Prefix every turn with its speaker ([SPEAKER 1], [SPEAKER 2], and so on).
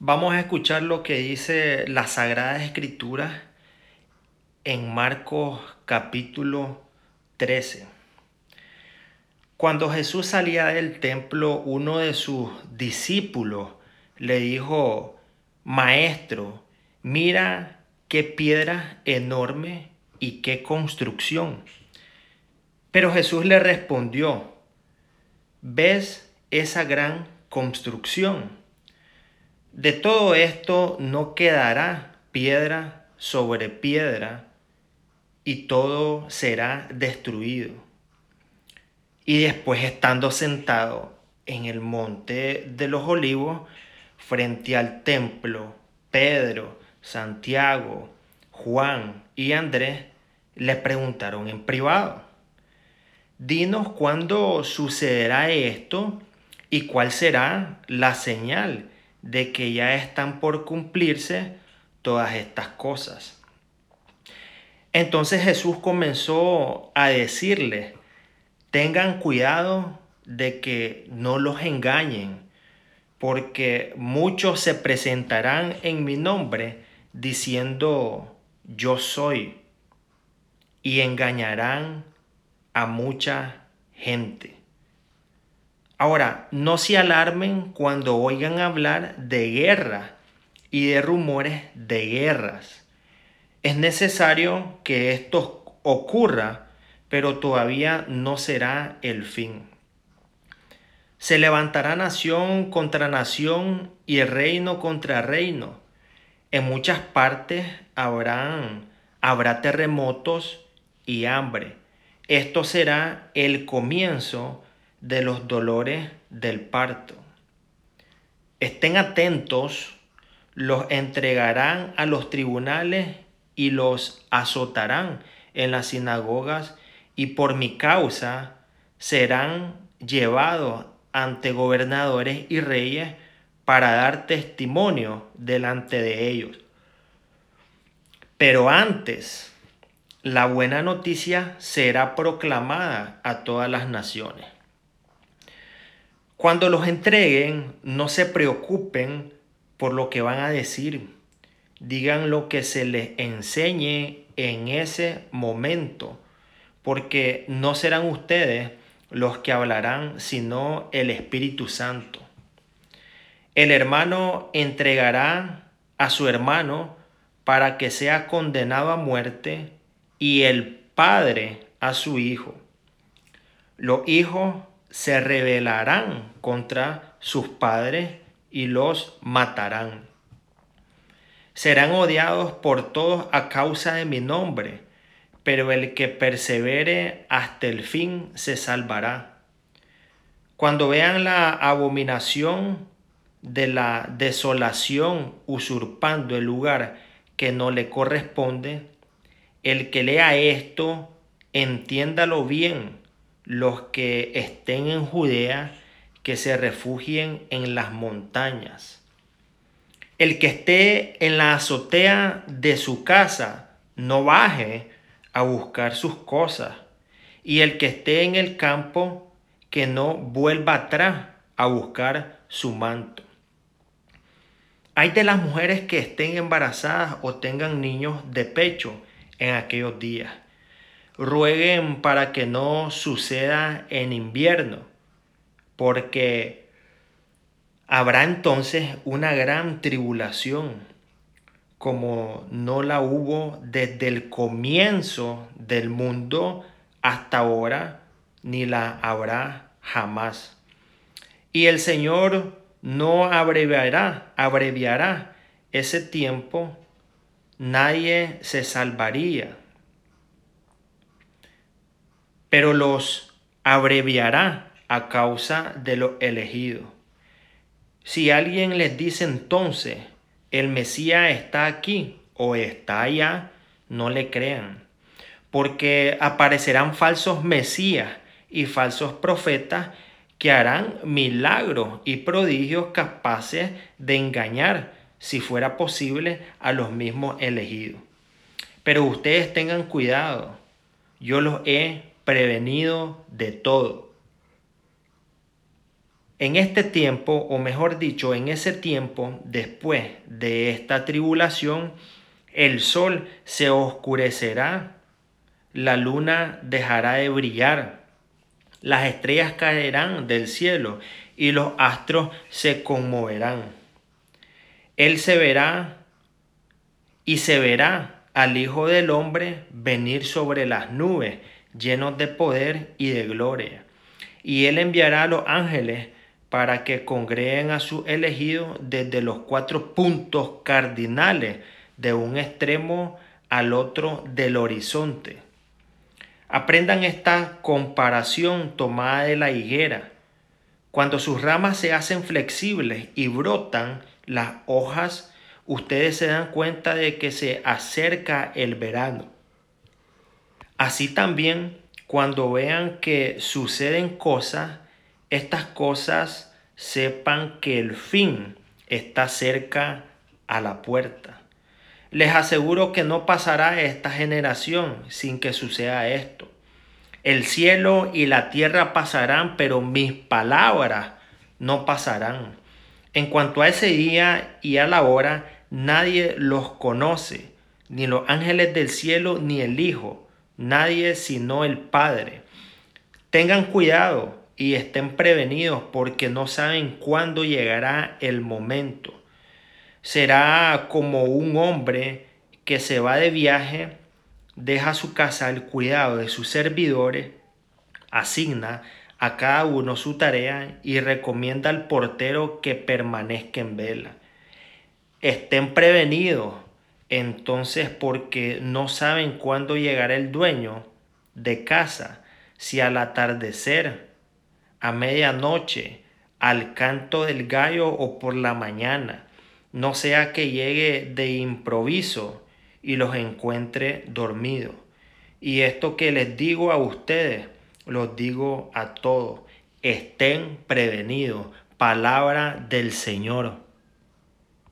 [SPEAKER 1] Vamos a escuchar lo que dice la Sagrada Escritura en Marcos capítulo 13. Cuando Jesús salía del templo, uno de sus discípulos le dijo, Maestro, mira qué piedra enorme y qué construcción. Pero Jesús le respondió, ¿ves esa gran construcción? De todo esto no quedará piedra sobre piedra y todo será destruido. Y después estando sentado en el monte de los olivos, frente al templo, Pedro, Santiago, Juan y Andrés le preguntaron en privado, dinos cuándo sucederá esto y cuál será la señal de que ya están por cumplirse todas estas cosas. Entonces Jesús comenzó a decirle, tengan cuidado de que no los engañen, porque muchos se presentarán en mi nombre diciendo, yo soy, y engañarán a mucha gente. Ahora, no se alarmen cuando oigan hablar de guerra y de rumores de guerras. Es necesario que esto ocurra, pero todavía no será el fin. Se levantará nación contra nación y reino contra reino. En muchas partes habrán, habrá terremotos y hambre. Esto será el comienzo de los dolores del parto. Estén atentos, los entregarán a los tribunales y los azotarán en las sinagogas y por mi causa serán llevados ante gobernadores y reyes para dar testimonio delante de ellos. Pero antes, la buena noticia será proclamada a todas las naciones. Cuando los entreguen, no se preocupen por lo que van a decir. Digan lo que se les enseñe en ese momento, porque no serán ustedes los que hablarán, sino el Espíritu Santo. El hermano entregará a su hermano para que sea condenado a muerte y el padre a su hijo. Los hijos se rebelarán contra sus padres y los matarán. Serán odiados por todos a causa de mi nombre, pero el que persevere hasta el fin se salvará. Cuando vean la abominación de la desolación usurpando el lugar que no le corresponde, el que lea esto, entiéndalo bien los que estén en Judea, que se refugien en las montañas. El que esté en la azotea de su casa, no baje a buscar sus cosas. Y el que esté en el campo, que no vuelva atrás a buscar su manto. Hay de las mujeres que estén embarazadas o tengan niños de pecho en aquellos días rueguen para que no suceda en invierno, porque habrá entonces una gran tribulación, como no la hubo desde el comienzo del mundo hasta ahora, ni la habrá jamás. Y el Señor no abreviará, abreviará ese tiempo, nadie se salvaría pero los abreviará a causa de lo elegido. Si alguien les dice entonces, el Mesías está aquí o está allá, no le crean, porque aparecerán falsos Mesías y falsos profetas que harán milagros y prodigios capaces de engañar, si fuera posible, a los mismos elegidos. Pero ustedes tengan cuidado, yo los he prevenido de todo. En este tiempo, o mejor dicho, en ese tiempo, después de esta tribulación, el sol se oscurecerá, la luna dejará de brillar, las estrellas caerán del cielo y los astros se conmoverán. Él se verá y se verá al Hijo del Hombre venir sobre las nubes, llenos de poder y de gloria. Y él enviará a los ángeles para que congreguen a sus elegidos desde los cuatro puntos cardinales de un extremo al otro del horizonte. Aprendan esta comparación tomada de la higuera. Cuando sus ramas se hacen flexibles y brotan las hojas, ustedes se dan cuenta de que se acerca el verano. Así también, cuando vean que suceden cosas, estas cosas sepan que el fin está cerca a la puerta. Les aseguro que no pasará esta generación sin que suceda esto. El cielo y la tierra pasarán, pero mis palabras no pasarán. En cuanto a ese día y a la hora, nadie los conoce, ni los ángeles del cielo, ni el Hijo, nadie sino el Padre. Tengan cuidado y estén prevenidos porque no saben cuándo llegará el momento será como un hombre que se va de viaje, deja su casa al cuidado de sus servidores, asigna a cada uno su tarea y recomienda al portero que permanezca en vela. Estén prevenidos entonces porque no saben cuándo llegará el dueño de casa, si al atardecer, a medianoche, al canto del gallo o por la mañana no sea que llegue de improviso y los encuentre dormidos. Y esto que les digo a ustedes, los digo a todos, estén prevenidos. Palabra del Señor.